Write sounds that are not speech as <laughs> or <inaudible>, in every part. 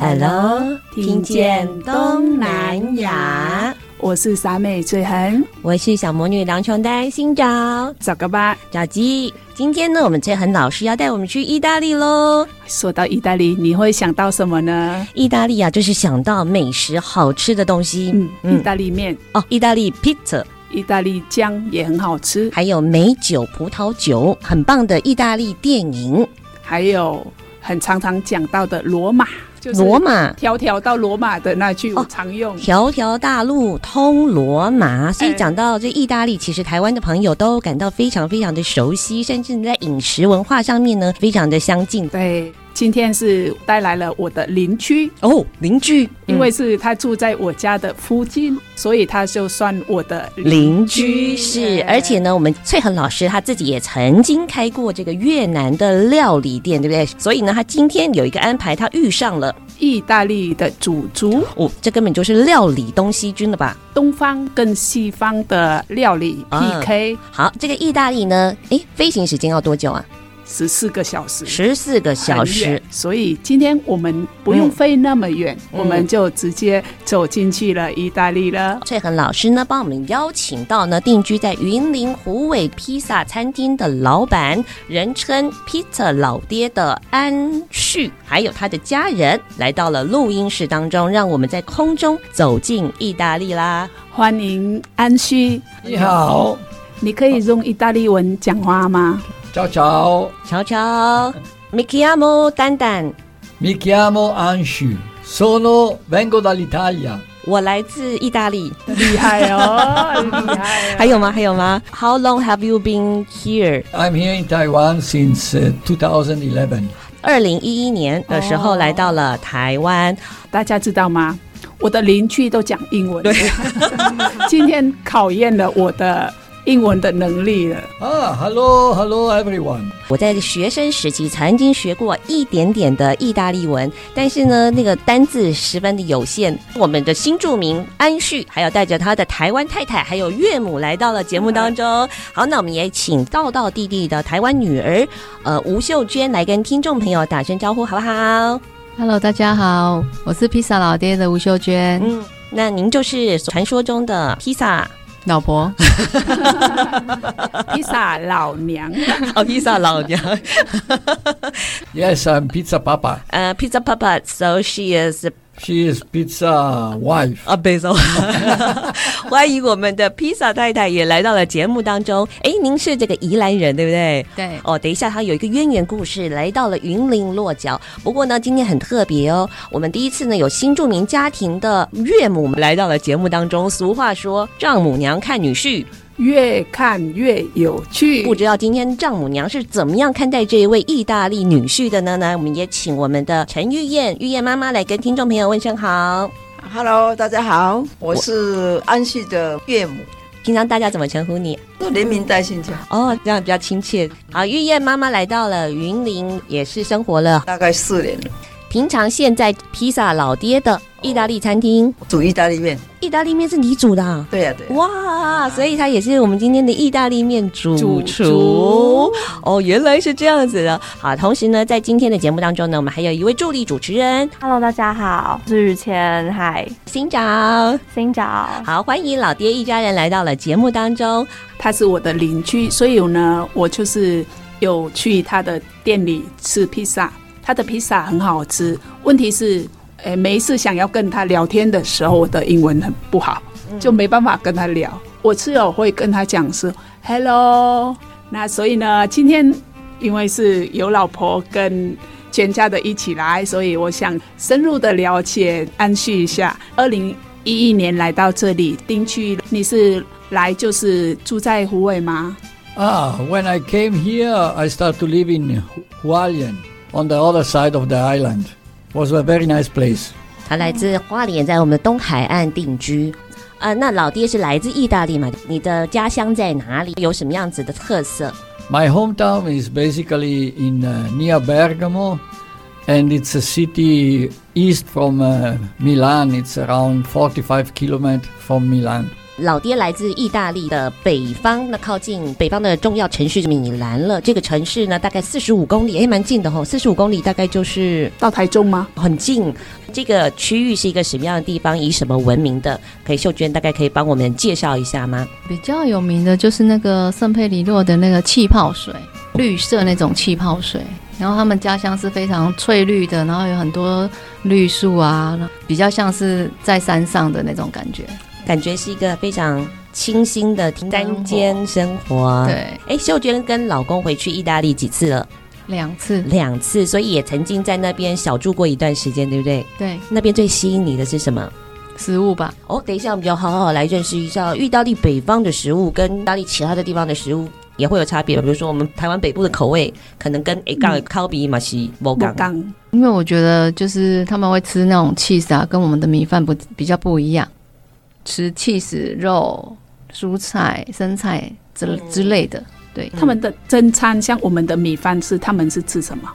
Hello，听见东南亚。我是傻妹翠痕，我是小魔女梁琼丹，新找找个吧，找鸡。今天呢，我们翠痕老师要带我们去意大利喽。说到意大利，你会想到什么呢？意大利啊，就是想到美食、好吃的东西。嗯，嗯意大利面哦，意大利披萨。意大利酱也很好吃，还有美酒、葡萄酒，很棒的意大利电影，还有很常常讲到的罗马，就是罗马，条条到罗马的那句我常用，条条大路通罗马。所以讲到这意大利，其实台湾的朋友都感到非常非常的熟悉，甚至在饮食文化上面呢，非常的相近。对。今天是带来了我的邻居哦，邻居，因为是他住在我家的附近，嗯、所以他就算我的邻居。是，而且呢，我们翠恒老师他自己也曾经开过这个越南的料理店，对不对？所以呢，他今天有一个安排，他遇上了意大利的主厨哦，这根本就是料理东西军了吧？东方跟西方的料理 PK。啊、好，这个意大利呢，诶，飞行时间要多久啊？十四个小时，十四个小时，所以今天我们不用飞那么远，嗯、我们就直接走进去了意大利了。翠恒老师呢，帮我们邀请到呢定居在云林虎尾披萨餐厅的老板，人称披萨老爹的安旭，还有他的家人，来到了录音室当中，让我们在空中走进意大利啦！欢迎安旭，你好，你可以用意大利文讲话吗 ？ciao ciao ciao ciao mi chiamo 丹丹 mi chiamo Anshu sono vengo dall'Italia 我来自意大利厉害哦厉害还有吗还有吗 How long <laughs> have you been here I'm here in Taiwan since 2011二零一一年的时候来到了台湾大家知道吗我的邻居都讲英文对今天考验了我的 <laughs> 英文的能力了啊，Hello，Hello everyone。我在学生时期曾经学过一点点的意大利文，但是呢，那个单字十分的有限。我们的新著名安旭，还有带着他的台湾太太，还有岳母来到了节目当中。好，那我们也请道道弟弟的台湾女儿，呃，吴秀娟来跟听众朋友打声招呼，好不好？Hello，大家好，我是披萨老爹的吴秀娟。嗯，那您就是传说中的披萨。老婆，披萨老娘，哦，披萨老娘。 Yes, I'm pizza papa. 呃、uh,，pizza papa. So she is. She is pizza wife. 啊，没错。<laughs> 欢迎我们的披萨太太也来到了节目当中。哎，您是这个宜兰人对不对？对。哦，等一下，他有一个渊源故事，来到了云林落脚。不过呢，今天很特别哦，我们第一次呢有新住民家庭的岳母来到了节目当中。俗话说，丈母娘看女婿。越看越有趣，不知道今天丈母娘是怎么样看待这一位意大利女婿的呢？呢，我们也请我们的陈玉燕、玉燕妈妈来跟听众朋友问声好。Hello，大家好，我是安旭的岳母。平常大家怎么称呼你？连名带姓叫。哦，这样比较亲切。好，玉燕妈妈来到了云林，也是生活了大概四年了。平常现在披萨老爹的意大利餐厅煮意大利面，意大利面是你煮的？啊？对呀，对。哇，所以他也是我们今天的意大利面主厨主哦，原来是这样子的。好，同时呢，在今天的节目当中呢，我们还有一位助理主持人。Hello，大家好，我是雨谦，嗨，新长，新长，好，欢迎老爹一家人来到了节目当中。他是我的邻居，所以呢，我就是有去他的店里吃披萨。他的披萨很好吃，问题是，诶，每一次想要跟他聊天的时候，我的英文很不好，就没办法跟他聊。我只有会跟他讲是 “hello”。那所以呢，今天因为是有老婆跟全家的一起来，所以我想深入的了解安旭一下。二零一一年来到这里定居，你是来就是住在湖尾吗？啊，When I came here, I started to live in Hualien on the other side of the island. Was a very nice place. 他来自花莲，在我们的东海岸定居。啊、呃，那老爹是来自意大利嘛？你的家乡在哪里？有什么样子的特色？My hometown is basically in、uh, near Bergamo, and it's a city east from、uh, Milan. It's around forty-five kilometers from Milan. 老爹来自意大利的北方，那靠近北方的重要城市米兰了。这个城市呢，大概四十五公里，哎，蛮近的吼、哦。四十五公里大概就是到台中吗？很近。这个区域是一个什么样的地方？以什么闻名的？可以秀娟大概可以帮我们介绍一下吗？比较有名的就是那个圣佩里洛的那个气泡水，绿色那种气泡水。然后他们家乡是非常翠绿的，然后有很多绿树啊，比较像是在山上的那种感觉。感觉是一个非常清新的单间生活。对，哎，秀娟跟老公回去意大利几次了？两次，两次，所以也曾经在那边小住过一段时间，对不对？对。那边最吸引你的是什么？食物吧。哦，等一下，我们就好好来认识一下意大利北方的食物，跟意大利其他的地方的食物也会有差别。比如说，我们台湾北部的口味，可能跟诶刚烤比马西摩港。因为我觉得，就是他们会吃那种起司啊，跟我们的米饭不比较不一样。吃起司肉、蔬菜、生菜之之类的，对，他们的正餐像我们的米饭是，他们是吃什么？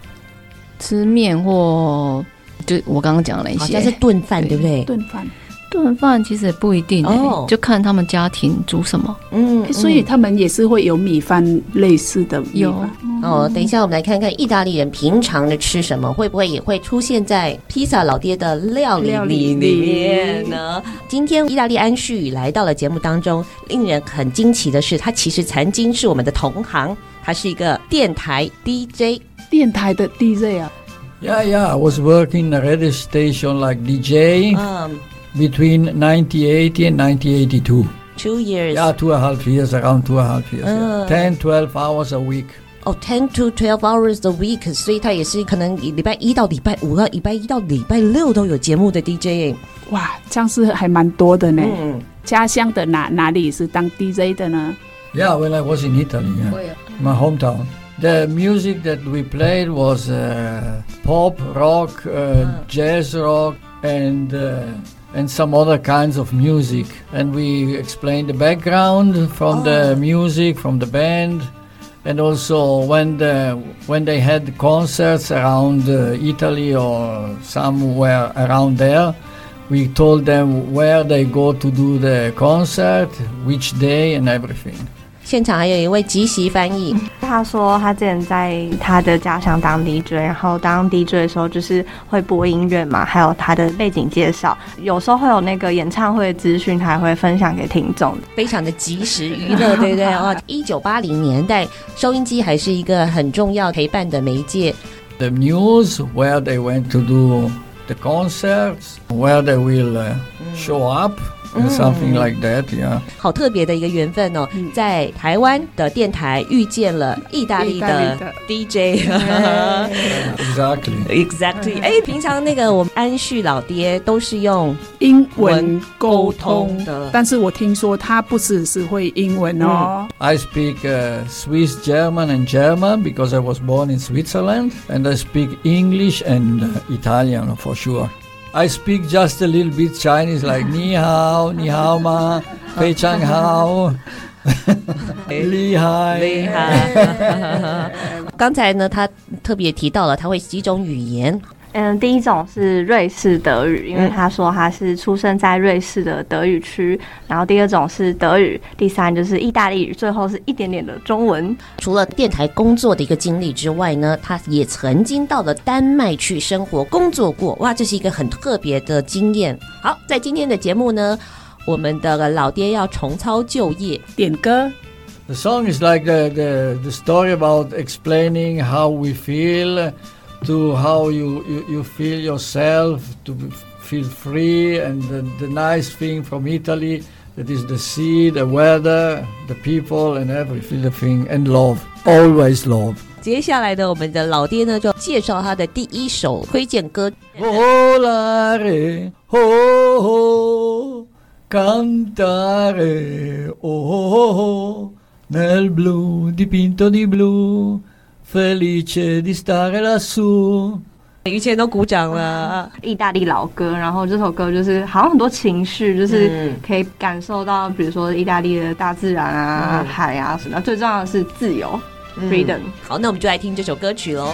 吃面或就我刚刚讲了一些，好像是炖饭，对不对？炖饭。炖饭其实也不一定就看他们家庭煮什么。嗯，欸、所以他们也是会有米饭类似的米饭。有哦，等一下我们来看看意大利人平常的吃什么，会不会也会出现在披萨老爹的料理里面呢？今天意大利安旭宇来到了节目当中，令人很惊奇的是，他其实曾经是我们的同行，他是一个电台 DJ，电台的 DJ 啊。Yeah, yeah, I was working a radio station like DJ. Um. Between 1980 and 1982. Two years. Yeah, two and a half years, around two and a half years. Uh, yeah. Ten, twelve hours a week. Oh, ten to twelve hours a week. 所以他也是可能礼拜一到礼拜五，礼拜一到礼拜六都有节目的 DJ。哇，这样是还蛮多的呢。嗯，家乡的哪哪里是当 DJ 的呢？Yeah, when I was in Italy, yeah. my hometown. The music that we played was uh, pop, rock, uh, uh. jazz rock, and. Uh, and some other kinds of music. And we explained the background from oh. the music, from the band, and also when the when they had concerts around uh, Italy or somewhere around there, we told them where they go to do the concert, which day, and everything. 现场还有一位即席翻译，他说他之前在他的家乡当 DJ，然后当 DJ 的时候就是会播音乐嘛，还有他的背景介绍，有时候会有那个演唱会资讯，他还会分享给听众，非常的及时娱乐，对不对？<laughs> 哦，一九八零年代，收音机还是一个很重要陪伴的媒介。The news where they went to do the concerts, where they will show up. Something like that, yeah. 好特别的一个缘分哦，在台湾的电台遇见了意大利的 DJ。Exactly. Exactly. 哎，平常那个我们安旭老爹都是用英文沟通的，但是我听说他不只是会英文哦。I speak Swiss German and German because I was born in Switzerland, and I speak English and Italian for sure. I speak just a little bit Chinese, like 你好，你好吗？非常好，厉害，厉害。刚才呢，他特别提到了他会几种语言。嗯，第一种是瑞士德语，因为他说他是出生在瑞士的德语区。然后第二种是德语，第三就是意大利语，最后是一点点的中文。除了电台工作的一个经历之外呢，他也曾经到了丹麦去生活工作过。哇，这是一个很特别的经验。好，在今天的节目呢，我们的老爹要重操旧业，点歌。The song is like the the the story about explaining how we feel. to how you, you, you feel yourself, to feel free, and the, the nice thing from Italy that is the sea, the weather, the people, and everything, and love, always love. 接下来的我们的老爹呢，就介绍他的第一首推荐歌。Volare, oh, oh, cantare, oh, oh, oh, nel blu dipinto di blu, Felice di stare lassù。以前都鼓掌了。意大利老歌，然后这首歌就是好像很多情绪，就是可以感受到，比如说意大利的大自然啊、嗯、海啊什么，最重要的是自由。Freedom，好，那我们就来听这首歌曲喽。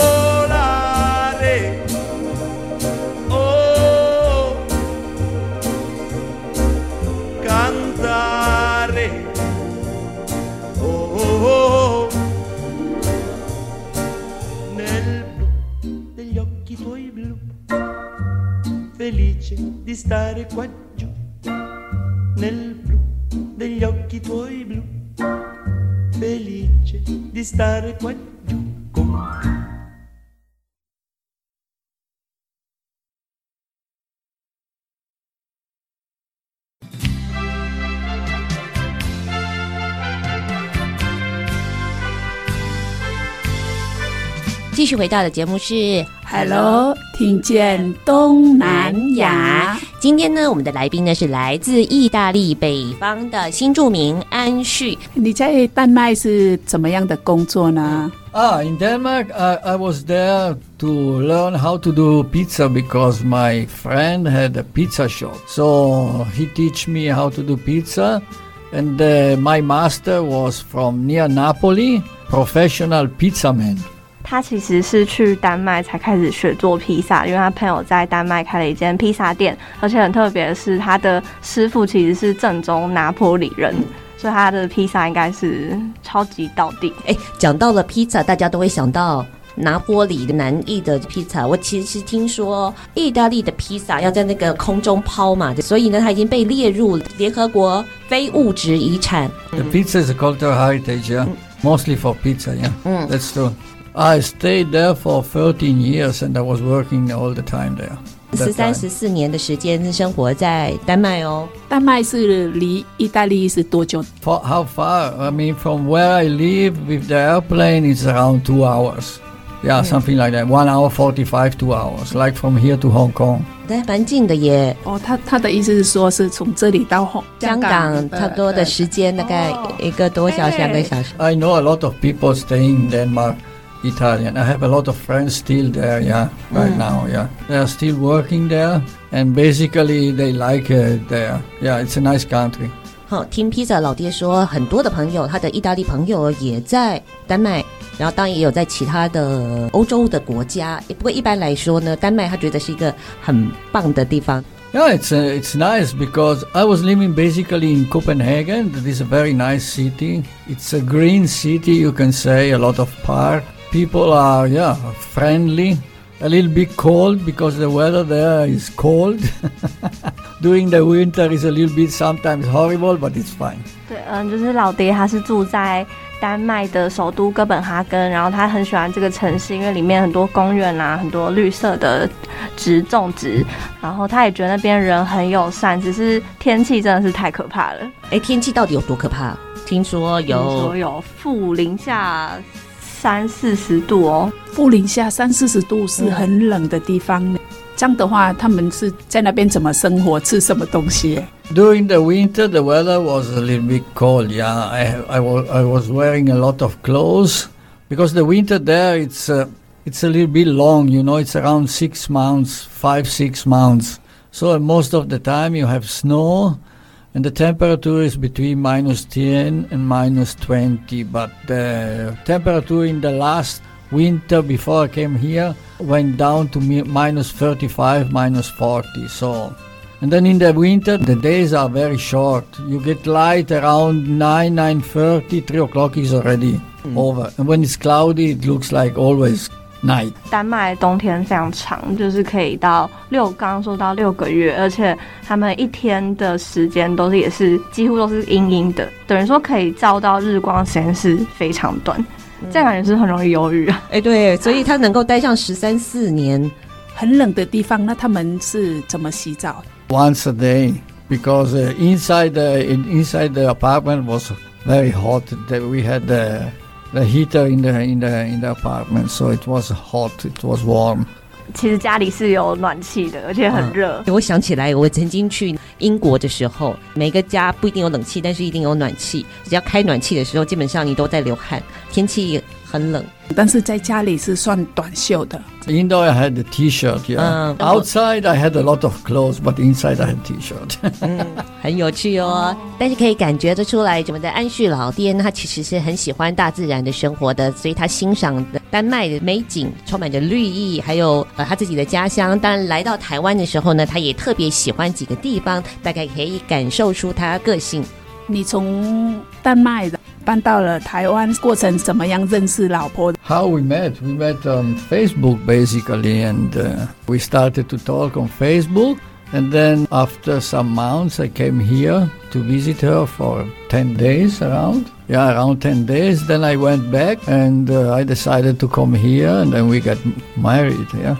Felice di stare qua giù nel blu degli occhi tuoi blu, felice di stare qua giù con me. 续回到的节目是 Hello，听见东南亚。今天呢，我们的来宾呢是来自意大利北方的新住民安旭。你在丹麦是怎么样的工作呢？啊，in Denmark, I I was there to learn how to do pizza because my friend had a pizza shop. So he teach me how to do pizza, and uh, my master was from near Napoli, professional pizza man. 他其实是去丹麦才开始学做披萨，因为他朋友在丹麦开了一间披萨店，而且很特别的是，他的师傅其实是正宗拿坡里人，所以他的披萨应该是超级到地。<laughs> 哎，讲到了披萨，大家都会想到拿坡里的南意的披萨。我其实听说意大利的披萨要在那个空中抛嘛，所以呢，它已经被列入联合国非物质遗产。The pizza is a cultural heritage, yeah? Mostly for pizza, yeah. That's true. I stayed there for 13 years and I was working all the time there. 十三十四年的时间生活在丹麦哦。丹麦是离意大利是多久？For how far? I mean, from where I live with the airplane, it's around two hours. Yeah, something like that. One hour forty-five, two hours. Like from here to Hong Kong. 对，蛮近的耶。哦，他他的意思是说，是从这里到香港差不多的时间，大概一个多小时，两个小时。I know a lot of people staying in Denmark. Italian. I have a lot of friends still there, yeah, right mm. now, yeah. They are still working there, and basically they like it there. Yeah, it's a nice country. 好，听披萨老爹说，很多的朋友，他的意大利朋友也在丹麦，然后当然也有在其他的欧洲的国家。不过一般来说呢，丹麦他觉得是一个很棒的地方。Yeah, it's a, it's nice because I was living basically in Copenhagen. That is a very nice city. It's a green city, you can say, a lot of park. People are, yeah, friendly. A little bit cold because the weather there is cold. During the winter is a little bit sometimes horrible, but it's fine. 对，嗯，就是老爹他是住在丹麦的首都哥本哈根，然后他很喜欢这个城市，因为里面很多公园啊，很多绿色的植种植，然后他也觉得那边人很友善，只是天气真的是太可怕了。哎，天气到底有多可怕？听说有，听说有负零下。三四十度哦，负零下三四十度是很冷的地方。嗯、这样的话，他们是在那边怎么生活，吃什么东西？During the winter, the weather was a little bit cold. Yeah, I I was I was wearing a lot of clothes because the winter there it's uh, it's a little bit long. You know, it's around six months, five six months. So most of the time you have snow. And the temperature is between minus 10 and minus 20 but the temperature in the last winter before I came here went down to minus 35 minus 40 so. And then in the winter the days are very short. You get light around 9 9.30 3 o'clock is already mm. over. And when it's cloudy it looks like always night 丹麦冬天非常长，就是可以到六，刚刚说到六个月，而且他们一天的时间都是也是几乎都是阴阴的，等于说可以照到日光时间是非常短，嗯、这样感觉是很容易忧郁啊。哎、欸，对，所以他能够待上十三四年，很冷的地方，那他们是怎么洗澡？Once a day, because inside the inside the apartment was very hot. That we had the The heater in the in the in the apartment, so it was hot. It was warm. 其实家里是有暖气的，而且很热。啊，我想起来，我曾经去英国的时候，每个家不一定有冷气，但是一定有暖气。只要开暖气的时候，基本上你都在流汗，天气很冷。但是在家里是算短袖的。Indoor I had a T-shirt, yeah. 嗯，Outside I had a lot of clothes, but inside I had T-shirt. 嗯，很有趣哦。但是可以感觉得出来，我们的安旭老爹他其实是很喜欢大自然的生活的，所以他欣赏的丹麦的美景，充满着绿意，还有呃他自己的家乡。当然来到台湾的时候呢，他也特别喜欢几个地方，大概可以感受出他个性。你从丹麦的。搬到了台湾，过程怎么样认识老婆？How we met? We met on Facebook basically, and uh, we started to talk on Facebook. And then after some months, I came here to visit her for 10 days around. Yeah, around 10 days. Then I went back and uh, I decided to come here and then we got married. Yeah.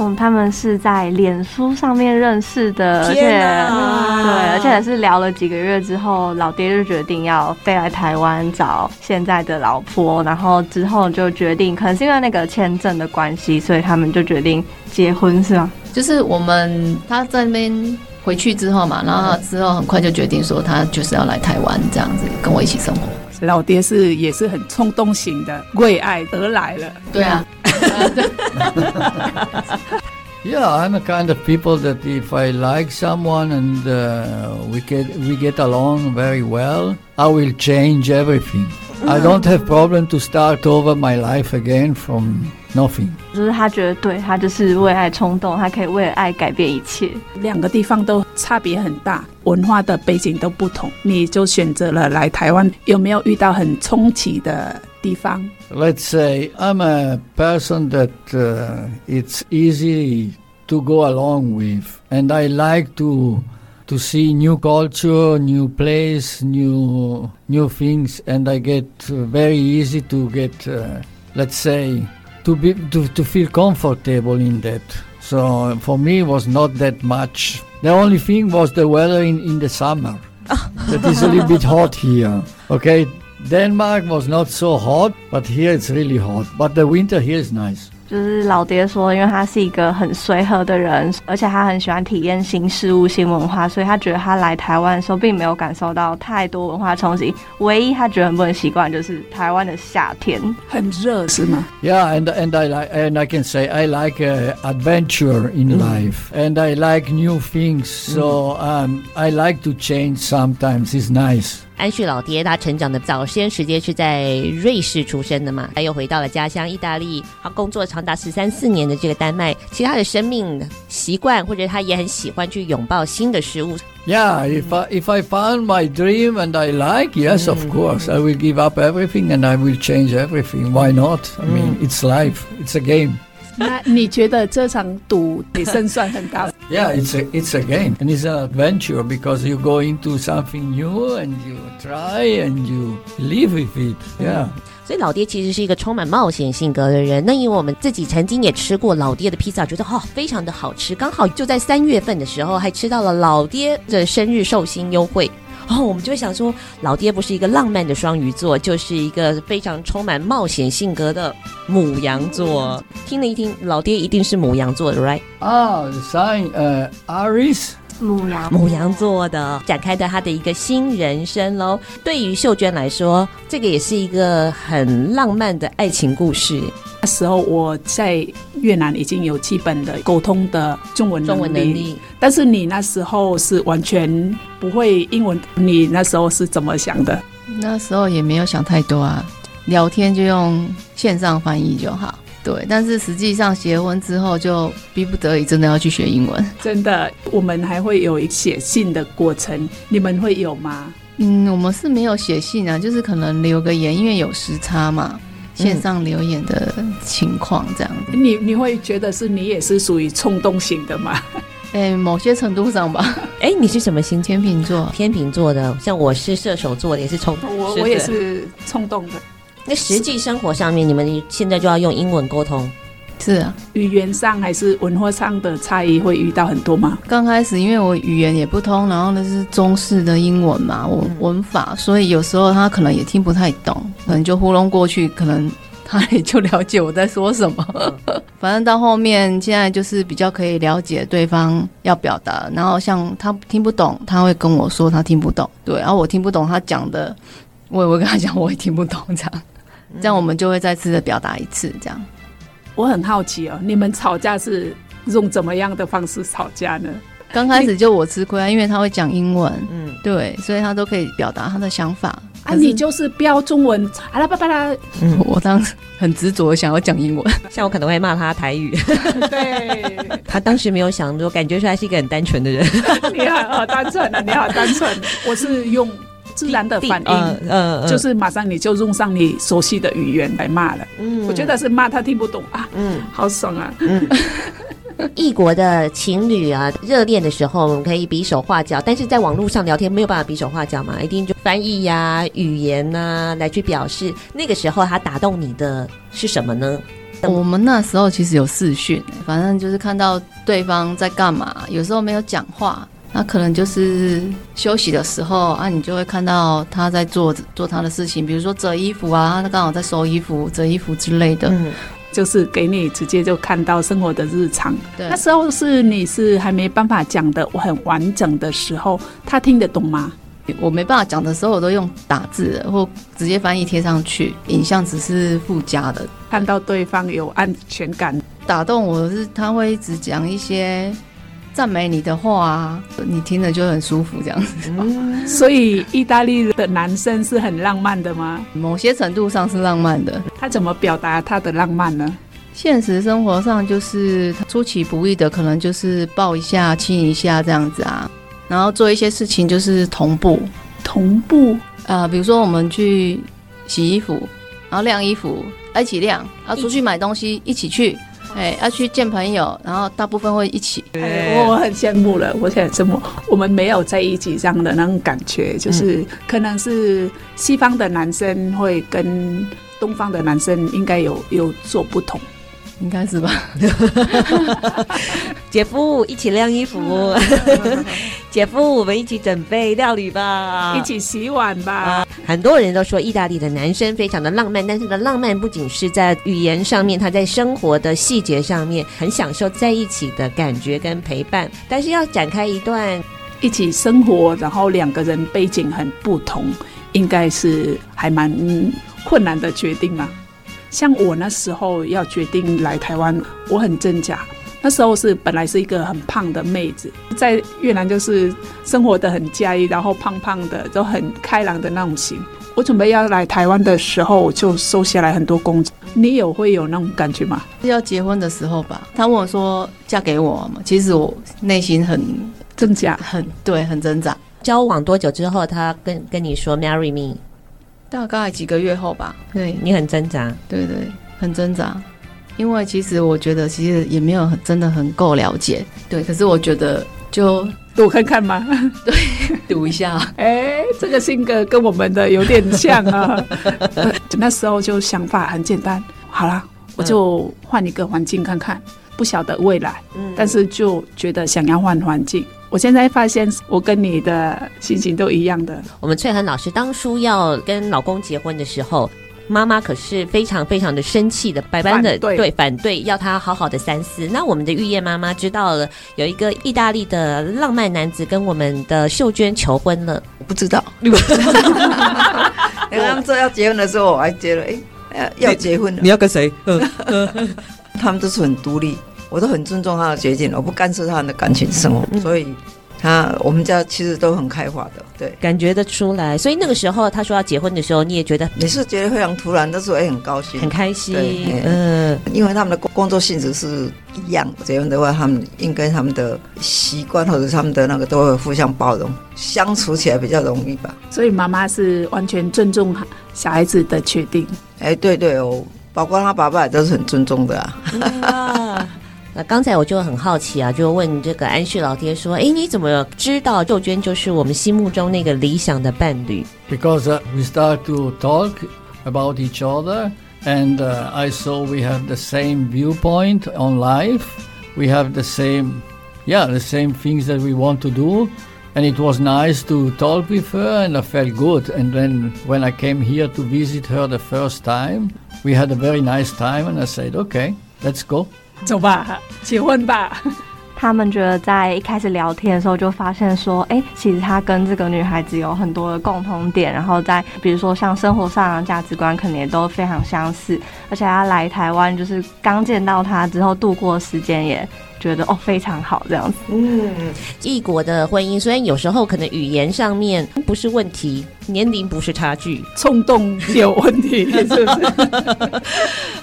嗯，他们是在脸书上面认识的，而且对，而且是聊了几个月之后，老爹就决定要飞来台湾找现在的老婆，然后之后就决定，可能是因为那个签证的关系，所以他们就决定结婚，是吗？就是我们他在那边回去之后嘛，然后之后很快就决定说他就是要来台湾这样子跟我一起生活。老爹是也是很冲动型的，为爱而来了。对啊。<laughs> Yeah, I'm a kind of people that if I like someone and uh, we get we get along very well, I will change everything. I don't have problem to start over my life again from nothing. 就是他觉得对他就是为爱冲动，他可以为了爱改变一切。两个地方都差别很大，文化的背景都不同，你就选择了来台湾，有没有遇到很冲击的 地方？Let's say I'm a person that uh, it's easy to go along with, and I like to to see new culture, new place, new new things, and I get very easy to get, uh, let's say, to be to, to feel comfortable in that. So for me, it was not that much. The only thing was the weather in, in the summer. <laughs> that is a little bit hot here. Okay, Denmark was not so hot, but here it's really hot. But the winter here is nice. 就是老爹说，因为他是一个很随和的人，而且他很喜欢体验新事物、新文化，所以他觉得他来台湾的时候并没有感受到太多文化冲击。唯一他觉得很不能习惯就是台湾的夏天很热，是吗？Yeah, and and I like and I can say I like uh, adventure in life, and I like new things. So um, I like to change sometimes. It's nice. 安旭老爹他成长的早先时间是在瑞士出生的嘛，他又回到了家乡意大利，他工作长达十三四年的这个丹麦，其实他的生命习惯或者他也很喜欢去拥抱新的事物。Yeah, if I if I found my dream and I like, yes, of course, I will give up everything and I will change everything. Why not? I mean, it's life, it's a game. 那你觉得这场赌你胜算很大？Yeah, it's a it's a game and it's an adventure because you go into something new and you try and you live with it. Yeah. 所以老爹其实是一个充满冒险性格的人。那因为我们自己曾经也吃过老爹的披萨，觉得哈、哦、非常的好吃。刚好就在三月份的时候，还吃到了老爹的生日寿星优惠。然后我们就会想说，老爹不是一个浪漫的双鱼座，就是一个非常充满冒险性格的母羊座。听了一听，老爹一定是母羊座的，right？啊、，sign 呃、，Aries 牡羊，母羊座的展开的他的一个新人生喽。对于秀娟来说，这个也是一个很浪漫的爱情故事。那时候我在越南已经有基本的沟通的中文中文能力，但是你那时候是完全不会英文，你那时候是怎么想的？那时候也没有想太多啊，聊天就用线上翻译就好。对，但是实际上结婚之后就逼不得已，真的要去学英文。真的，我们还会有一写信的过程，你们会有吗？嗯，我们是没有写信啊，就是可能留个言，因为有时差嘛。线上留言的情况这样子，你你会觉得是你也是属于冲动型的吗？哎、欸，某些程度上吧。哎、欸，你是什么星？天秤座，天秤座的，像我是射手座的，也是冲动。我我也是冲动的。那实际生活上面，你们现在就要用英文沟通。是啊，语言上还是文化上的差异会遇到很多吗？刚开始因为我语言也不通，然后那是中式的英文嘛，我文法，所以有时候他可能也听不太懂，可能就糊弄过去，可能他也就了解我在说什么。反正到后面现在就是比较可以了解对方要表达，然后像他听不懂，他会跟我说他听不懂，对，然后我听不懂他讲的，我也会跟他讲我也听不懂，这样，这样我们就会再次的表达一次，这样。我很好奇哦，你们吵架是用怎么样的方式吵架呢？刚开始就我吃亏啊，因为他会讲英文，嗯，对，所以他都可以表达他的想法。啊，你就是标中文，阿拉巴巴拉。嗯，<laughs> 我当时很执着想要讲英文，<laughs> 像我可能会骂他台语。<laughs> 对，他当时没有想说，感觉出来是一个很单纯的人。你好单纯啊，你好单纯。我是用。自然的反应，嗯、呃呃，就是马上你就用上你熟悉的语言来骂了。嗯，我觉得是骂他听不懂啊。嗯，好爽啊。嗯，<laughs> 异国的情侣啊，热恋的时候我们可以比手画脚，但是在网络上聊天没有办法比手画脚嘛，一定就翻译呀、啊、语言呐、啊、来去表示。那个时候他打动你的是什么呢？我们那时候其实有视讯，反正就是看到对方在干嘛，有时候没有讲话，那可能就是休息的时候啊，你就会看到他在做做他的事情，比如说折衣服啊，他刚好在收衣服、折衣服之类的。嗯，就是给你直接就看到生活的日常。对，那时候是你是还没办法讲的我很完整的时候，他听得懂吗？我没办法讲的时候，我都用打字或直接翻译贴上去，影像只是附加的。看到对方有安全感，打动我是他会一直讲一些赞美你的话啊，你听了就很舒服这样子。嗯，所以意大利的男生是很浪漫的吗？某些程度上是浪漫的。他怎么表达他的浪漫呢？现实生活上就是出其不意的，可能就是抱一下、亲一下这样子啊。然后做一些事情就是同步，同步啊、呃，比如说我们去洗衣服，然后晾衣服，一起晾，然后出去买东西一起去，哎，要去见朋友，然后大部分会一起。哎，我很羡慕了，我很羡慕，我们没有在一起这样的那种感觉，就是可能是西方的男生会跟东方的男生应该有有所不同。应该是吧，<laughs> 姐夫一起晾衣服，<laughs> 姐夫我们一起准备料理吧，一起洗碗吧。啊，很多人都说意大利的男生非常的浪漫，但是的浪漫不仅是在语言上面，他在生活的细节上面很享受在一起的感觉跟陪伴。但是要展开一段一起生活，然后两个人背景很不同，应该是还蛮困难的决定啊。像我那时候要决定来台湾，我很挣扎。那时候是本来是一个很胖的妹子，在越南就是生活的很压抑，然后胖胖的，都很开朗的那种型。我准备要来台湾的时候，就瘦下来很多公斤。你有会有那种感觉吗？要结婚的时候吧，他问我说嫁给我嘛，其实我内心很挣扎，很对，很挣扎。交往多久之后，他跟跟你说 marry me？大概几个月后吧，对，你很挣扎，对对，很挣扎，因为其实我觉得其实也没有很真的很够了解，对，可是我觉得就赌看看嘛，对，赌一下，<laughs> 哎，这个性格跟我们的有点像啊，<laughs> 那时候就想法很简单，好啦，我就换一个环境看看，不晓得未来，嗯，但是就觉得想要换环境。我现在发现，我跟你的心情都一样的。我们翠恒老师当初要跟老公结婚的时候，妈妈可是非常非常的生气的，百般的对反对，要他好好的三思。那我们的玉燕妈妈知道了，有一个意大利的浪漫男子跟我们的秀娟求婚了，我不知道。<laughs> 刚刚说要结婚的时候，我还觉得，哎，要结婚了，你要跟谁？<laughs> 他们都是很独立。我都很尊重他的决定，我不干涉他的感情生活，嗯、所以他我们家其实都很开化的，对，感觉得出来。所以那个时候他说要结婚的时候，你也觉得也是觉得非常突然，但是我也很高兴，很开心。嗯，因为他们的工作性质是一样，结婚的话，他们应该他们的习惯或者他们的那个都会互相包容，相处起来比较容易吧。所以妈妈是完全尊重小孩子的决定。哎，对对哦，包括他爸爸也都是很尊重的啊。嗯那刚才我就很好奇啊，就问这个安旭老爹说：“哎，你怎么知道秀娟就是我们心目中那个理想的伴侣？”Because、uh, we start to talk about each other, and、uh, I saw we have the same viewpoint on life. We have the same, yeah, the same things that we want to do, and it was nice to talk with her, and I felt good. And then when I came here to visit her the first time, we had a very nice time, and I said, "Okay, let's go." 走吧，结婚吧。他们觉得在一开始聊天的时候就发现说，哎、其实他跟这个女孩子有很多的共同点，然后在比如说像生活上的价值观可能也都非常相似，而且他来台湾就是刚见到他之后度过时间也。觉得哦非常好这样子，嗯，异国的婚姻虽然有时候可能语言上面不是问题，年龄不是差距，冲动有问题是不是？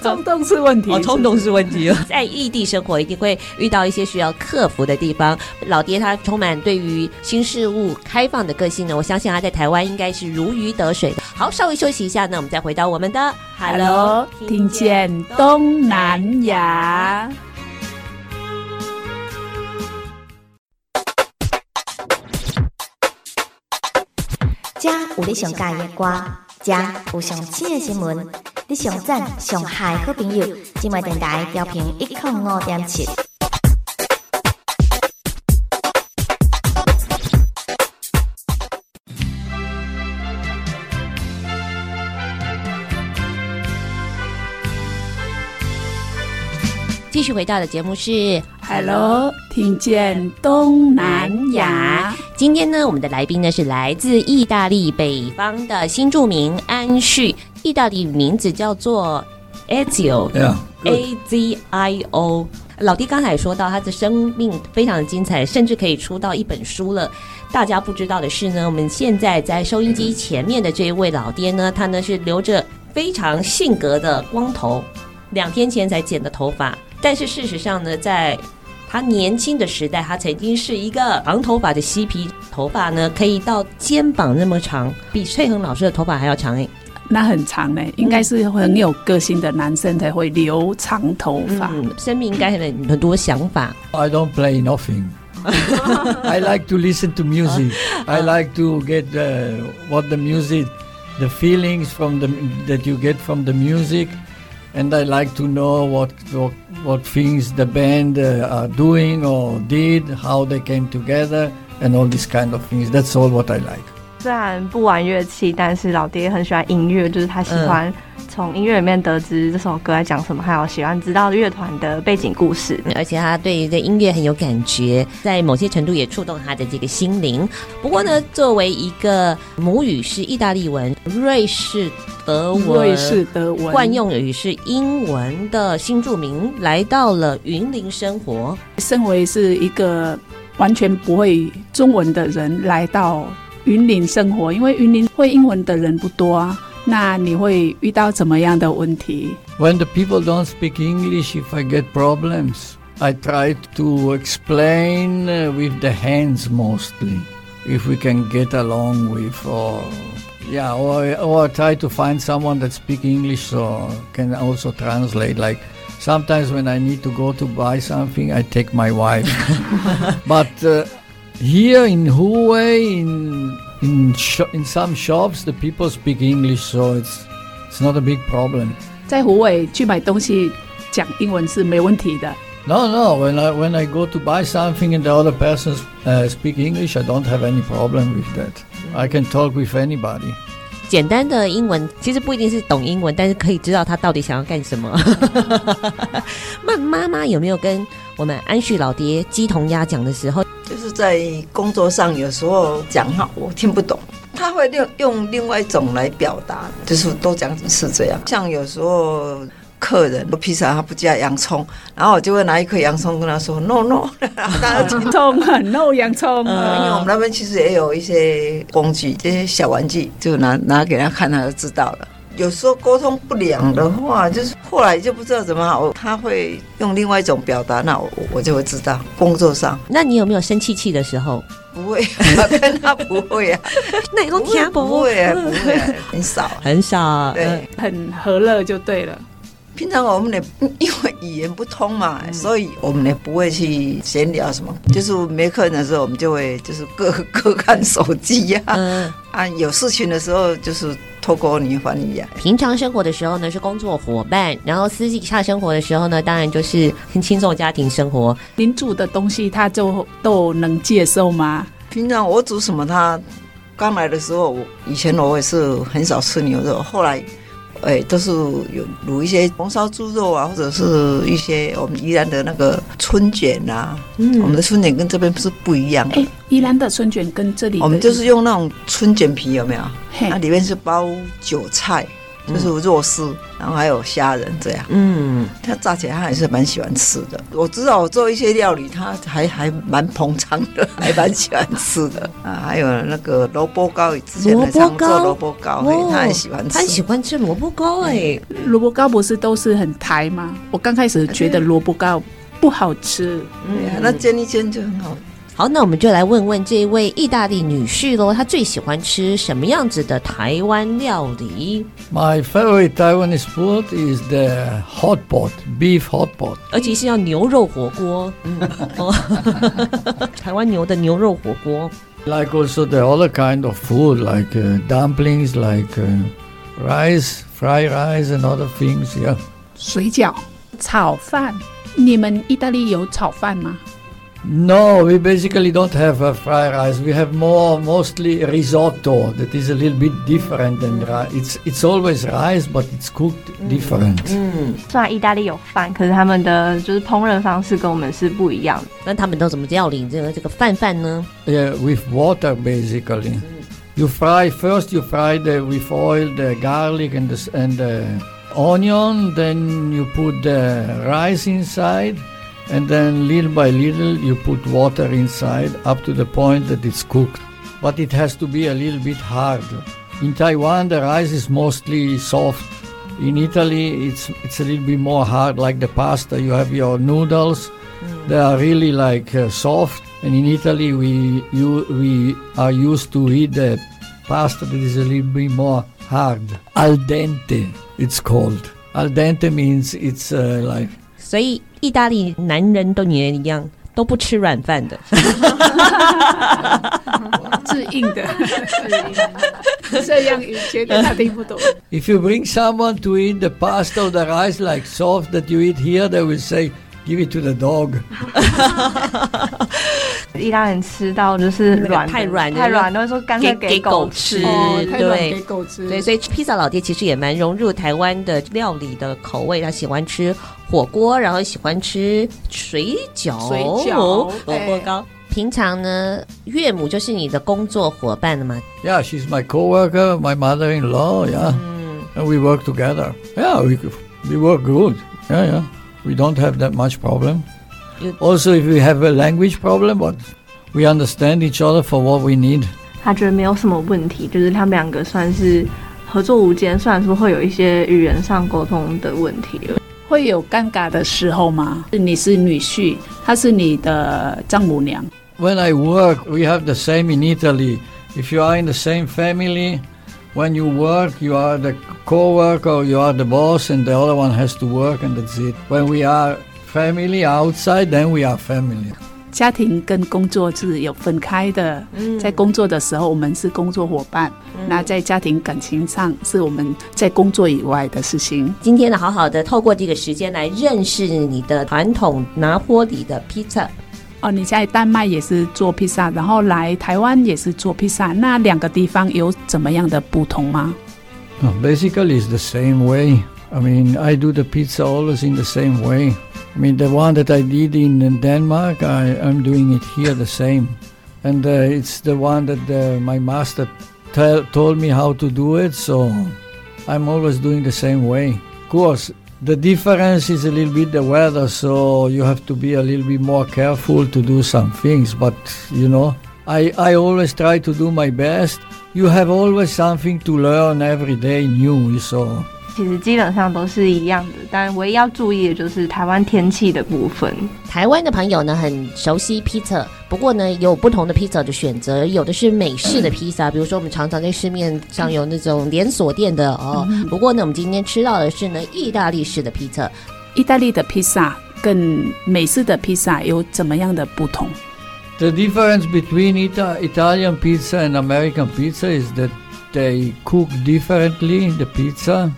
<laughs> 冲动是问题，哦，冲动是问题。在异地生活一定会遇到一些需要克服的地方。老爹他充满对于新事物开放的个性呢，我相信他在台湾应该是如鱼得水的。好，稍微休息一下呢，我们再回到我们的 Hello，听见东南亚。有你上喜欢的歌，有上新的新闻。你上赞上嗨好朋友，今晚电台调频一零五点七。继续回到的节目是 Hello，听见东南亚。今天呢，我们的来宾呢是来自意大利北方的新住民安旭，意大利名字叫做 Azio，A Z I O。老爹刚才说到，他的生命非常的精彩，甚至可以出到一本书了。大家不知道的是呢，我们现在在收音机前面的这一位老爹呢，他呢是留着非常性格的光头，两天前才剪的头发。但是事实上呢，在他年轻的时代，他曾经是一个长头发的嬉皮，头发呢可以到肩膀那么长，比翠恒老师的头发还要长哎，那很长呢，应该是很有个性的男生才会留长头发，嗯、生命应该很很多想法。I don't play nothing. I like to listen to music. I like to get uh, what the music, the feelings from the that you get from the music. And I like to know what what, what things the band uh, are doing or did, how they came together, and all these kind of things. That's all what I like. 虽然不玩乐器，但是老爹很喜欢音乐，就是他喜欢从音乐里面得知这首歌在讲什么，还有喜欢知道乐团的背景故事，而且他对于这音乐很有感觉，在某些程度也触动他的这个心灵。不过呢，作为一个母语是意大利文、瑞士德文、瑞士德文惯用语是英文的新住民，来到了云林生活，身为是一个完全不会中文的人来到。云林生活，因为云林会英文的人不多啊。那你会遇到怎么样的问题？When the people don't speak English, if I get problems, I try to explain with the hands mostly. If we can get along with, or yeah, or or I try to find someone that speak English so can also translate. Like sometimes when I need to go to buy something, I take my wife. <laughs> but uh, Here in Hue, in in sh in some shops, the people speak English, so it's it's not a big problem. 在虎尾去买东西，讲英文是没问题的。No, no. When I when I go to buy something and the other person uh, speak English, I don't have any problem with that. I can talk with anybody. 简单的英文其实不一定是懂英文，但是可以知道他到底想要干什么。那妈妈有没有跟我们安旭老爹鸡同鸭讲的时候？ <laughs> 就是在工作上，有时候讲话我听不懂，他会用用另外一种来表达，就是都讲是这样。像有时候客人披萨他不加洋葱，然后我就会拿一颗洋葱跟他说 no no，大家听懂了 no 洋葱。因为我们那边其实也有一些工具，这些小玩具，就拿拿给他看，他就知道了。有时候沟通不良的话，就是后来就不知道怎么好，他会用另外一种表达，那我我就会知道。工作上，那你有没有生气气的时候？不会，我跟他不会啊。<laughs> 那你都听不会啊，不会啊，很少，<laughs> 很少，对，很和乐就对了。平常我们也因为语言不通嘛，嗯、所以我们也不会去闲聊什么。就是没客人的时候，我们就会就是各 <laughs> 各看手机呀、啊。嗯、啊，有事情的时候就是透过你翻译呀。平常生活的时候呢是工作伙伴，然后私底下生活的时候呢，当然就是很轻松的家庭生活。您煮的东西他就都能接受吗？平常我煮什么，他刚来的时候，我以前我也是很少吃牛肉，后来。哎，都是有卤一些红烧猪肉啊，或者是一些我们宜兰的那个春卷啊。嗯，我们的春卷跟这边不是不一样。哎，宜兰的春卷跟这里，我们就是用那种春卷皮，有没有？嘿那里面是包韭菜。就是肉丝，然后还有虾仁这样。嗯，他炸起来他还是蛮喜欢吃的。我知道我做一些料理，他还还蛮捧场的，还蛮喜欢吃的啊。还有那个萝卜糕，之前还常做萝卜糕，哦、他很喜欢吃。他喜欢吃萝卜糕哎，萝卜糕不是都是很台吗？我刚开始觉得萝卜糕不好吃，嗯，那煎一煎就很好。好，那我们就来问问这位意大利女婿喽，她最喜欢吃什么样子的台湾料理？My favorite Taiwanese food is the hot pot, beef hot pot，而且是要牛肉火锅。嗯，台湾牛的牛肉火锅。Like also the other kind of food, like uh, dumplings, like uh, rice, fried rice, and other things. Yeah. 水饺、炒饭，你们意大利有炒饭吗 ？No, we basically don't have a fried rice. We have more mostly risotto that is a little bit different than rice. It's it's always rice, but it's cooked different. 嗯，虽然意大利有饭，可是他们的就是烹饪方式跟我们是不一样的。那他们都怎么料理这个这个饭饭呢？Yeah, with water basically. You fry first. You fry the with oil the garlic and the and the onion. Then you put the rice inside. and then little by little you put water inside up to the point that it's cooked. But it has to be a little bit hard. In Taiwan, the rice is mostly soft. In Italy, it's it's a little bit more hard, like the pasta. You have your noodles; mm. they are really like uh, soft. And in Italy, we you we are used to eat the pasta that is a little bit more hard. Al dente, it's called. Al dente means it's uh, like 所以意大利男人都也一样，都不吃软饭的，是硬的，这样以前他听不懂。If you bring someone to eat the pasta or the rice like soft that you eat here, they will say. Give it to the dog。<laughs> 意大利人吃到就是软太软太软，都会说干脆给狗吃。对，给狗吃。对，所以披萨老爹其实也蛮融入台湾的料理的口味。他喜欢吃火锅，然后喜欢吃水饺、水饺、萝卜糕。平常呢，岳母就是你的工作伙伴了吗？Yeah, she's my coworker, my mother-in-law. Yeah, and we work together. Yeah, we we work good. Yeah, yeah. We don't have that much problem. Also, if we have a language problem, but we understand each other for what we need. 他觉得没有什么问题，就是他们两个算是合作无间，虽然说会有一些语言上沟通的问题。会有尴尬的时候吗？你是女婿，她是你的丈母娘。When I work, we have the same in Italy. If you are in the same family, when you work, you are the co-worker, you are the boss, and the other one has to work, and that's it. When we are family outside, then we are family. 家庭跟工作是有分开的。嗯，在工作的时候，我们是工作伙伴；嗯、那在家庭感情上，是我们在工作以外的事情。今天呢，好好的透过这个时间来认识你的传统拿坡里的披萨。 哦，你在丹麦也是做披萨，然后来台湾也是做披萨，那两个地方有怎么样的不同吗？No, basically, it's the same way. I mean, I do the pizza always in the same way. I mean, the one that I did in Denmark, I, I'm doing it here the same. And uh, it's the one that uh, my master tell, told me how to do it, so I'm always doing the same way. Of course, the difference is a little bit the weather, so you have to be a little bit more careful to do some things. But you know, I, I always try to do my best. You have always something to learn every day new, so 其实基本上都是一样的，但唯一要注意的就是台湾天气的部分。台湾的朋友呢，很熟悉披萨，不过呢，有不同的披萨的选择，有的是美式的披萨，比如说我们常常在市面上有那种连锁店的哦。不过呢，我们今天吃到的是呢，意大利式的披萨。意大利的披萨跟美式的披萨有怎么样的不同？The difference between Ita Italian pizza and American pizza is that they cook differently the pizza.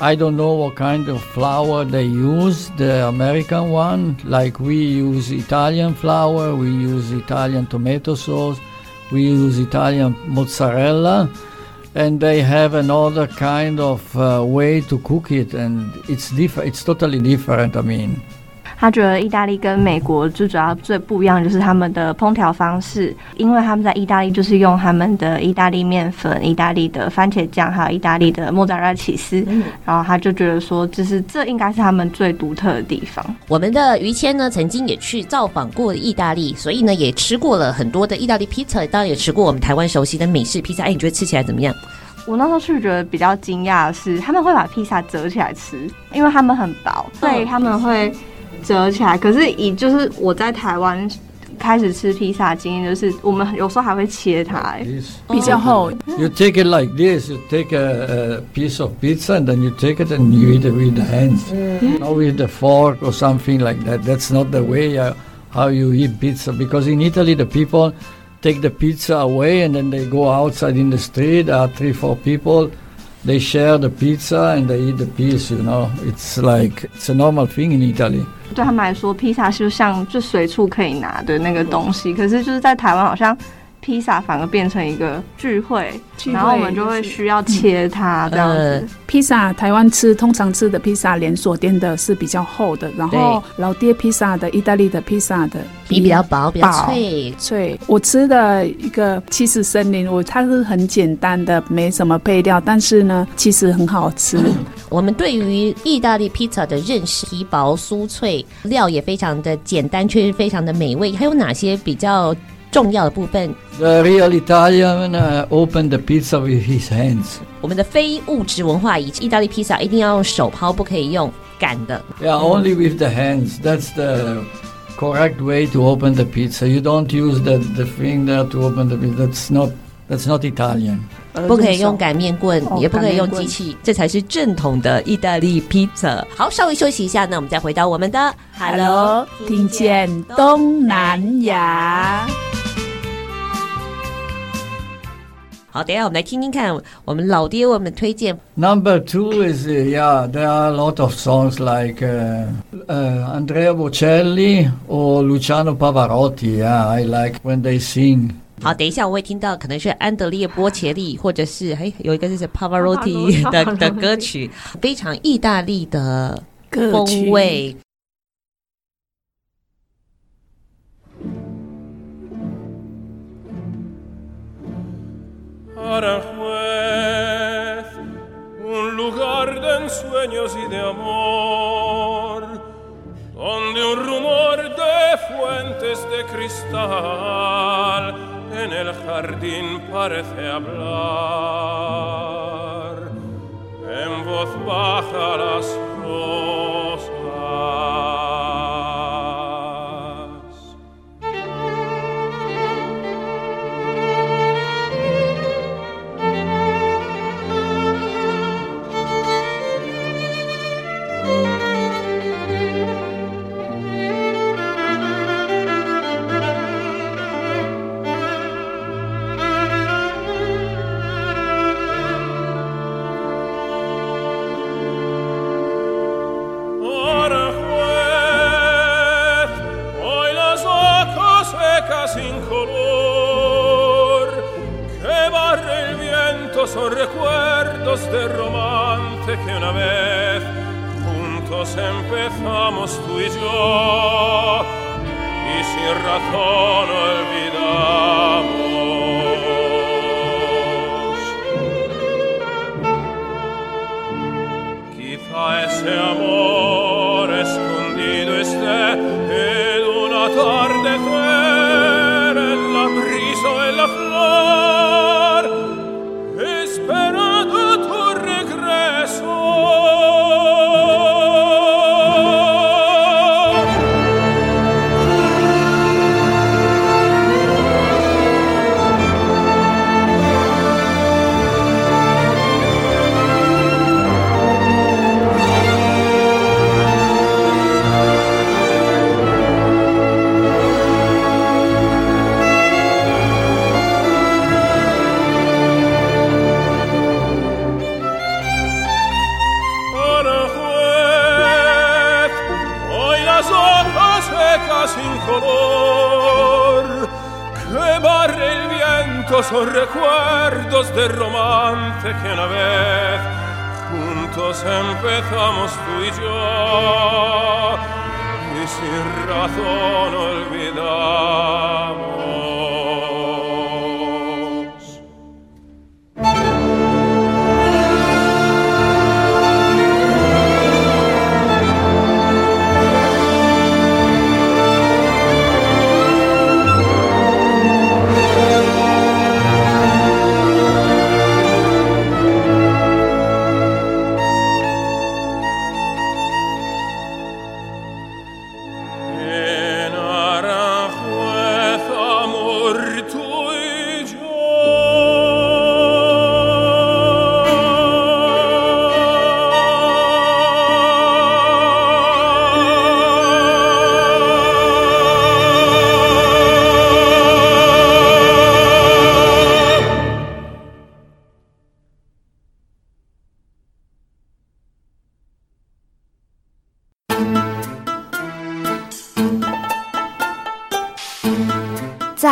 I don't know what kind of flour they use, the American one. Like we use Italian flour, we use Italian tomato sauce, we use Italian mozzarella, and they have another kind of uh, way to cook it, and it's different. It's totally different. I mean. 他觉得意大利跟美国最主要最不一样就是他们的烹调方式，因为他们在意大利就是用他们的意大利面粉、意大利的番茄酱，还有意大利的莫扎拉起司，嗯、然后他就觉得说，就是这应该是他们最独特的地方。我们的于谦呢，曾经也去造访过意大利，所以呢，也吃过了很多的意大利披萨，当然也吃过我们台湾熟悉的美式披萨。哎，你觉得吃起来怎么样？我那时候去觉得比较惊讶的是，他们会把披萨折起来吃，因为他们很薄，所以他们会。折起来，可是以就是我在台湾开始吃披萨经验，就是我们有时候还会切它，比较厚。You take it like this, you take a, a piece of pizza and then you take it and you eat it with the hands, mm-hmm. not with the fork or something like that. That's not the way uh, how you eat pizza. Because in Italy, the people take the pizza away and then they go outside in the street. There are three, four people They share the pizza and they eat the piece. You know, it's like it's a normal thing in Italy. 对他们来说，披萨是像就随处可以拿的那个东西，可是就是在台湾好像。披萨反而变成一个聚会，然后我们就会需要切它这样子。嗯、披萨台湾吃通常吃的披萨连锁店的是比较厚的，然后老爹披萨的意大利的披萨的皮比较薄，比较脆脆。我吃的一个七十森林，我它是很简单的，没什么配料，但是呢，其实很好吃。嗯、<coughs> 我们对于意大利披萨的认识，皮薄酥脆，料也非常的简单，却是非常的美味。还有哪些比较？重要的部分。The real Italian open the pizza with his hands。我们的非物质文化，以及意大利披萨一定要用手抛，不可以用擀的。Yeah, only with the hands. That's the correct way to open the pizza. You don't use the the finger to open the pizza. That's not that's not Italian. 不可以用擀面棍，也不可以用机器，这才是正统的意大利披萨。好，稍微休息一下，那我们再回到我们的 Hello，听见东南亚。好，等一下我们来听听看，我们老爹为我们推荐。Number two is yeah, there are a lot of songs like uh, uh, Andrea Bocelli or Luciano Pavarotti. Yeah, I like when they sing. 好，等一下我会听到可能是安德烈波切利，或者是哎有一个就是 Pavarotti 的的歌曲，非常意大利的风味。Aranjuez, un lugar de ensueños y de amor, donde un rumor de fuentes de cristal en el jardín parece hablar, en voz baja las rosas. Son recuerdos de romance que una vez juntos empezamos tú y yo y sin razón olvidamos. Quizá ese amor escondido esté en un atardecer en la brisa o en la flor.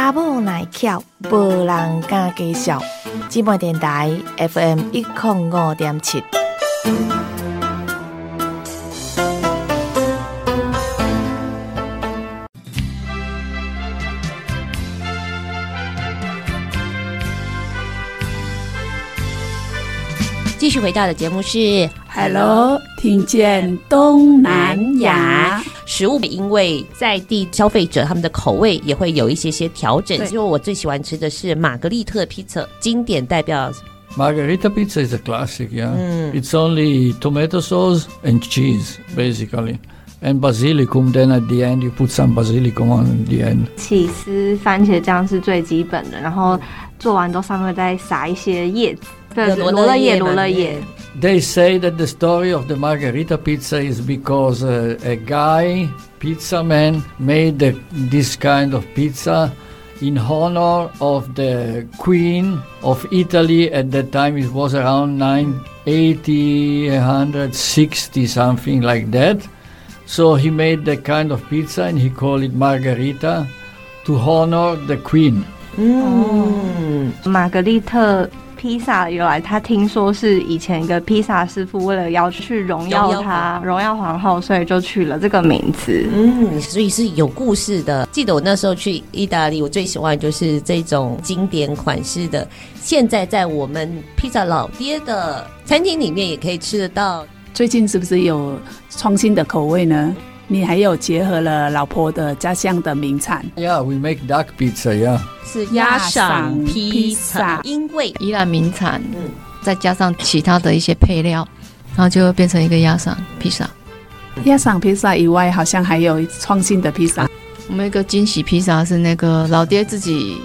查某耐巧，无人敢介绍。姊妹电台 FM 一零五点七。续回到的节目是 Hello，听见东南亚食物，因为在地消费者他们的口味也会有一些些调整。因为我最喜欢吃的是玛格丽特披萨，经典代表。Margherita pizza is a classic, yeah. It's only tomato sauce and cheese, basically, and basilicum. Then at the end, you put some basilicum on the end. 起司番茄酱是最基本的，然后做完之后上面再撒一些叶子。They say that the story of the margherita pizza is because uh, a guy, pizza man, made the, this kind of pizza in honor of the Queen of Italy. At that time, it was around 980, 160, something like that. So he made the kind of pizza and he called it margherita to honor the Queen. Mm. Margherita 披萨由来，他听说是以前一个披萨师傅为了要去荣耀他荣耀皇后，所以就取了这个名字。嗯，所以是有故事的。记得我那时候去意大利，我最喜欢就是这种经典款式的。现在在我们披萨老爹的餐厅里面也可以吃得到。最近是不是有创新的口味呢？你还有结合了老婆的家乡的名产。Yeah, we make duck pizza. Yeah. 是鸭赏披萨，因为宜兰名产，嗯，再加上其他的一些配料，然后就会变成一个鸭赏披萨。鸭赏披萨以外，好像还有创新的披萨。我们一个惊喜披萨是那个老爹自己，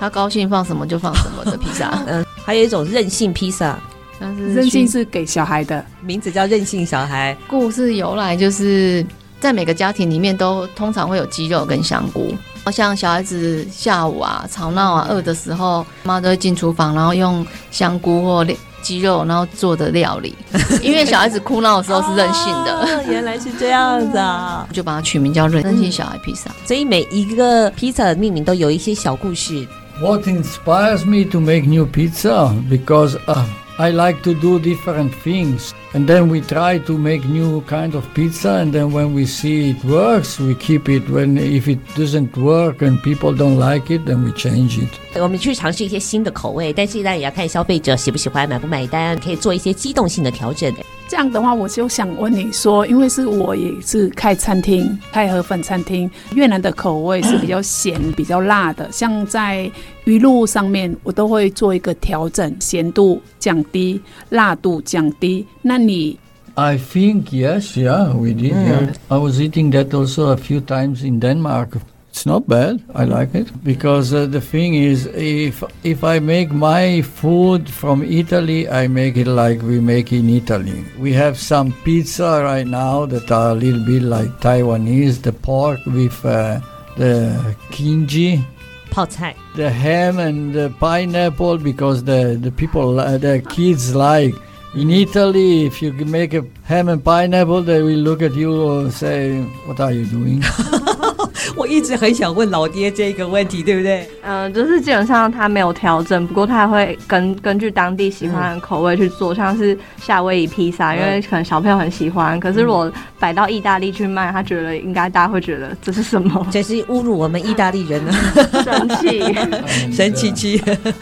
他高兴放什么就放什么的披萨。<laughs> 嗯，还有一种任性披萨，但是任性是给小孩的，名字叫任性小孩。故事由来就是。在每个家庭里面都通常会有鸡肉跟香菇，像小孩子下午啊吵闹啊饿的时候，妈都会进厨房，然后用香菇或鸡肉然后做的料理。<laughs> 因为小孩子哭闹的时候是任性的，哦、原来是这样子啊，就把它取名叫任性小孩披萨。所以每一个披萨的命名都有一些小故事。What inspires me to make new pizza? Because、uh, I like to do different things. And then we try to make new kind of pizza, and then when we see it works, we keep it. When if it doesn't work and people don't like it, then we change it. 我们去尝试一些新的口味，但是呢，也要看消费者喜不喜欢、买不买单，可以做一些机动性的调整。这样的话，我就想问你说，因为是我也是开餐厅，开河粉餐厅，越南的口味是比较咸、比较辣的，像在 鱼露上面，我都会做一个调整，咸度降低，辣度降低。那你 I think yes, yeah, we did. Mm. Yeah. I was eating that also a few times in Denmark. It's not bad. I like it because uh, the thing is, if if I make my food from Italy, I make it like we make in Italy. We have some pizza right now that are a little bit like Taiwanese. The pork with uh, the kimchi. 泡菜. The ham and the pineapple because the the people uh, the kids like. In Italy, if you make a ham and pineapple, they will look at you and say, "What are you doing?" <laughs> 我一直很想问老爹这个问题，对不对？嗯、呃，就是基本上他没有调整，不过他会根根据当地喜欢的口味去做，嗯、像是夏威夷披萨，因为可能小朋友很喜欢。可是如果摆到意大利去卖，他觉得应该大家会觉得这是什么？这是侮辱我们意大利人呢？生气，生气气。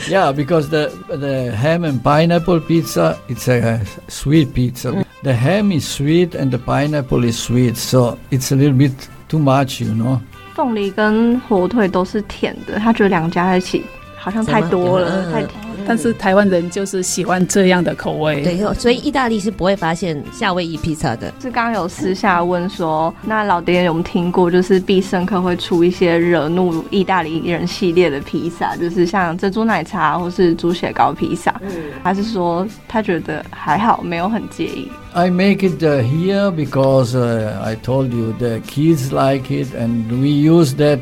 Yeah, because the the ham and pineapple pizza, it's a sweet pizza. The ham is sweet and the pineapple is sweet, so it's a little bit too much, you know. 凤梨跟火腿都是甜的，他觉得两个加在一起好像太多了，太甜。但是台湾人就是喜欢这样的口味，对，所以意大利是不会发现夏威夷披萨的。是刚刚有私下问说，那老爹有没有听过，就是必胜客会出一些惹怒意大利人系列的披萨，就是像珍珠奶茶或是猪血糕披萨，嗯，还是说他觉得还好，没有很介意。I make it here because I told you the kids like it and we use that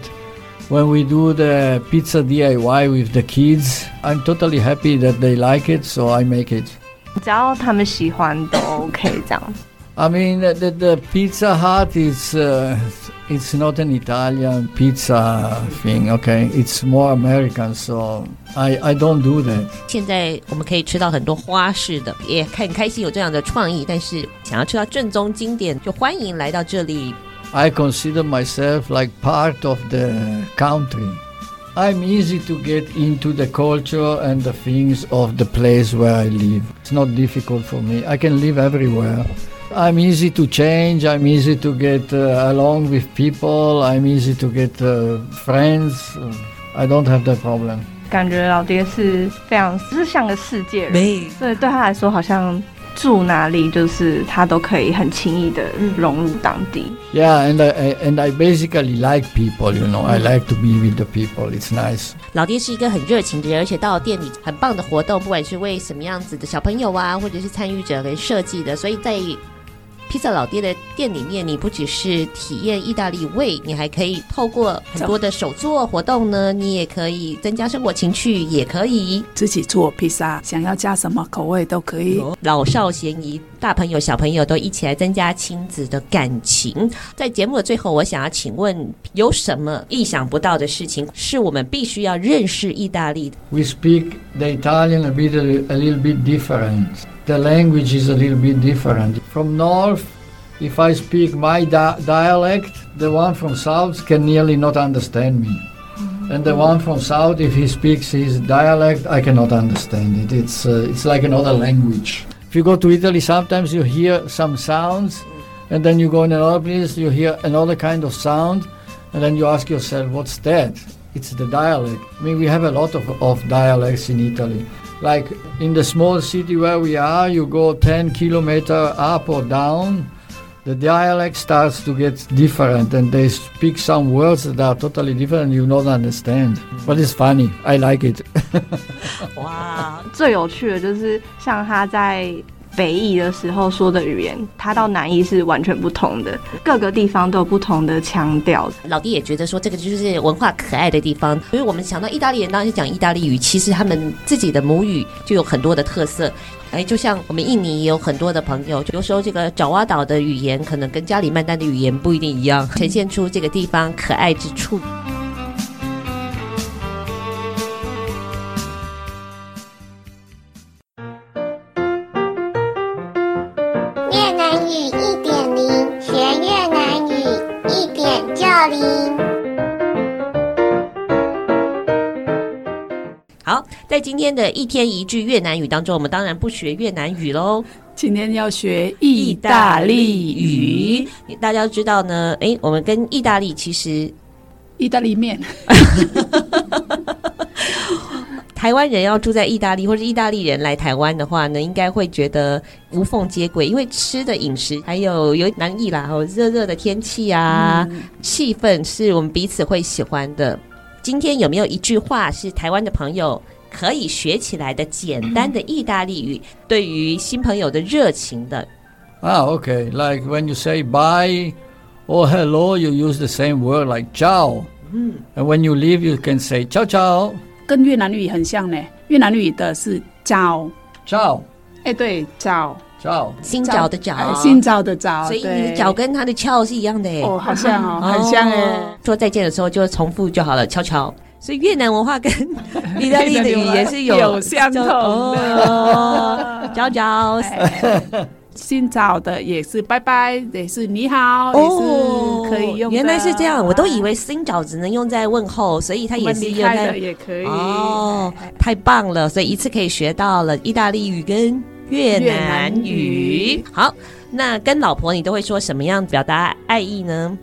when we do the pizza DIY with the kids. I'm totally happy that they like it, so I make it. 只要他们喜欢都 OK 这样。 I mean, the, the, the Pizza Hut is uh, it's not an Italian pizza thing, okay? It's more American, so I I don't do that. 现在我们可以吃到很多花式的，也很开心有这样的创意。但是想要吃到正宗经典，就欢迎来到这里。 I consider myself like part of the country. I'm easy to get into the culture and the things of the place where I live. It's not difficult for me. I can live everywhere. I'm easy to change. I'm easy to get uh, along with people. I'm easy to get uh, friends. I don't have that problem. 感觉老爹是非常是像个世界人，所以对他来说，好像 住哪里就是他都可以很轻易的融入当地。Yeah, and I and I basically like people. You know, I like to be with the people. It's nice. 老爹是一个很热情的人，而且到了店里很棒的活动，不管是为什么样子的小朋友啊，或者是参与者跟设计的，所以在。披萨老爹的店里面，你不只是体验意大利味，你还可以透过很多的手作活动呢，你也可以增加生活情趣，也可以自己做披萨，想要加什么口味都可以。老少咸宜，大朋友小朋友都一起来增加亲子的感情。在节目的最后，我想要请问，有什么意想不到的事情是我们必须要认识意大利的？We speak the Italian a bit a little bit different. The language is a little bit different. From north, if I speak my di dialect, the one from south can nearly not understand me. Mm-hmm. And the one from south, if he speaks his dialect, I cannot understand it. It's, uh, it's like another language. If you go to Italy, sometimes you hear some sounds, and then you go in another place, you hear another kind of sound, and then you ask yourself, what's that? It's the dialect. I mean, we have a lot of, of dialects in Italy Like in the small city where we are, you go 10 kilometer up or down, the dialect starts to get different and they speak some words that are totally different and you don't understand. But it's funny. I like it. <laughs> 哇，最有趣的就是像他在 北义的时候说的语言，他到南义是完全不同的，各个地方都有不同的腔调。老弟也觉得说，这个就是文化可爱的地方。所以我们想到意大利人当然是讲意大利语，其实他们自己的母语就有很多的特色。哎，就像我们印尼也有很多的朋友，有时候这个爪哇岛的语言可能跟加里曼丹的语言不一定一样，呈现出这个地方可爱之处。在今天的一天一句越南语当中，我们当然不学越南语喽。今天要学意大利语。大家都知道呢，哎，我们跟意大利其实意大利面。<laughs> 台湾人要住在意大利，或者意大利人来台湾的话呢，应该会觉得无缝接轨，因为吃的饮食还有有南意啦，哦，热热的天气啊，嗯、气氛是我们彼此会喜欢的。今天有没有一句话是台湾的朋友可以学起来的简单的意大利语？对于新朋友的热情的啊、ah,，OK，like、okay. when you say bye or hello, you use the same word like ciao。嗯，and when you leave, you can say ciao ciao。跟越南语很像呢，越南语的是 ciao ciao。哎，对，ciao。找新找的找，新找的找，所以你的脚跟它的翘是一样的哎，哦，好像哦，很像哎。说再见的时候就重复就好了，悄悄。所以越南文化跟意大利的语言是有 <laughs> 有相同的。找找，新找的也是拜拜，也是你好，也是可以用。原来是这样，我都以为新找只能用在问候，所以它也是用在也可以。哦，太棒了，所以一次可以学到了意大利语跟。越南语好，那跟老婆你都会说什么样表达爱意呢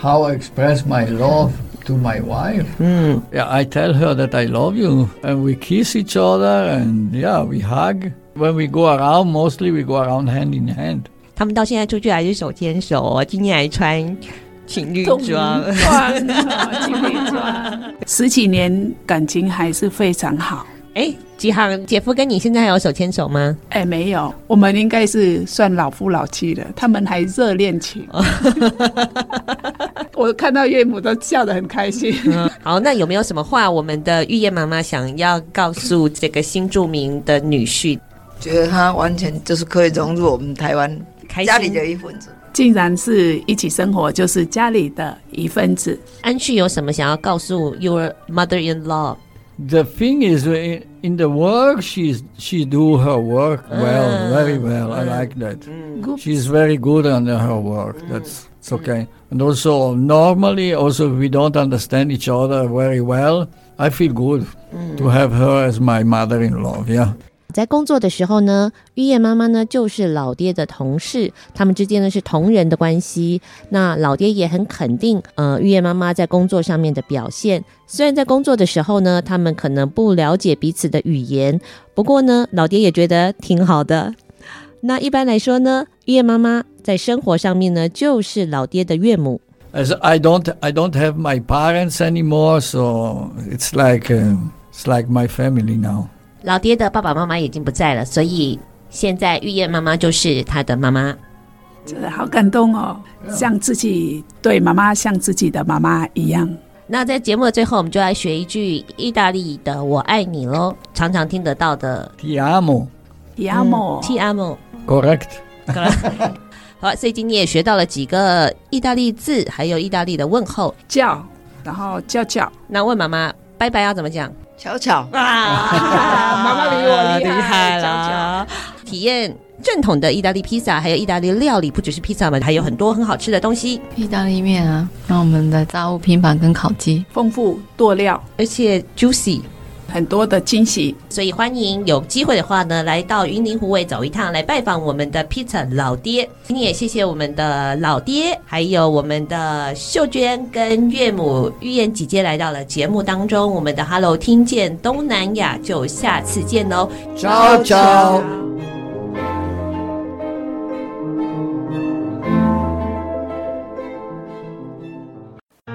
？How I express my love to my wife？嗯，Yeah, I tell her that I love you, and we kiss each other, and yeah, we hug. When we go around, mostly we go around hand in hand. 他们到现在出去还是手牵手，今天还穿情侣装，情侣装，十几年感情还是非常好。 <laughs> 哎，吉航姐夫跟你现在还有手牵手吗？哎，没有，我们应该是算老夫老妻了。他们还热恋情，<laughs> 我看到岳母都笑得很开心。<laughs> 嗯，好，那有没有什么话，我们的玉燕妈妈想要告诉这个新著名的女婿？觉得他完全就是可以融入我们台湾。开家里的一份子。竟然是一起生活，就是家里的一份子。安旭有什么想要告诉 your mother-in-law？The thing is in, in the work, she's she do her work well, uh, very well. Uh, I like that. Mm. She's very good on her work. Mm. That's it's okay. And also normally, also if we don't understand each other very well, I feel good mm. to have her as my mother-in-law. Yeah. 在工作的时候呢，玉叶妈妈呢就是老爹的同事，他们之间呢是同仁的关系。那老爹也很肯定，呃，玉叶妈妈在工作上面的表现。虽然在工作的时候呢，他们可能不了解彼此的语言，不过呢，老爹也觉得挺好的。那一般来说呢，玉叶妈妈在生活上面呢就是老爹的岳母。As I don't, I don't have my parents anymore, so it's like, it's like my family now. 老爹的爸爸妈妈已经不在了，所以现在玉燕妈妈就是他的妈妈，真的好感动哦，像自己对妈妈像自己的妈妈一样。那在节目的最后，我们就来学一句意大利的“我爱你”喽，常常听得到的 “Ti amo”，“Ti amo”，“Ti amo”，Correct。<laughs> 好，所以今天也学到了几个意大利字，还有意大利的问候，叫，然后叫叫。那问妈妈拜拜要怎么讲？巧巧啊！妈妈 <laughs> 比我厉害，了！体验正统的意大利披萨，还有意大利料理，不只是披萨嘛，还有很多很好吃的东西。意大利面啊，那我们的炸物拼盘跟烤鸡，丰富多料，而且 juicy。很多的惊喜，所以欢迎有机会的话呢，来到云林湖尾走一趟，来拜访我们的 Peter 老爹。今天也谢谢我们的老爹，还有我们的秀娟跟岳母玉燕姐姐来到了节目当中。我们的 Hello 听见东南亚，就下次见喽，ciao ciao。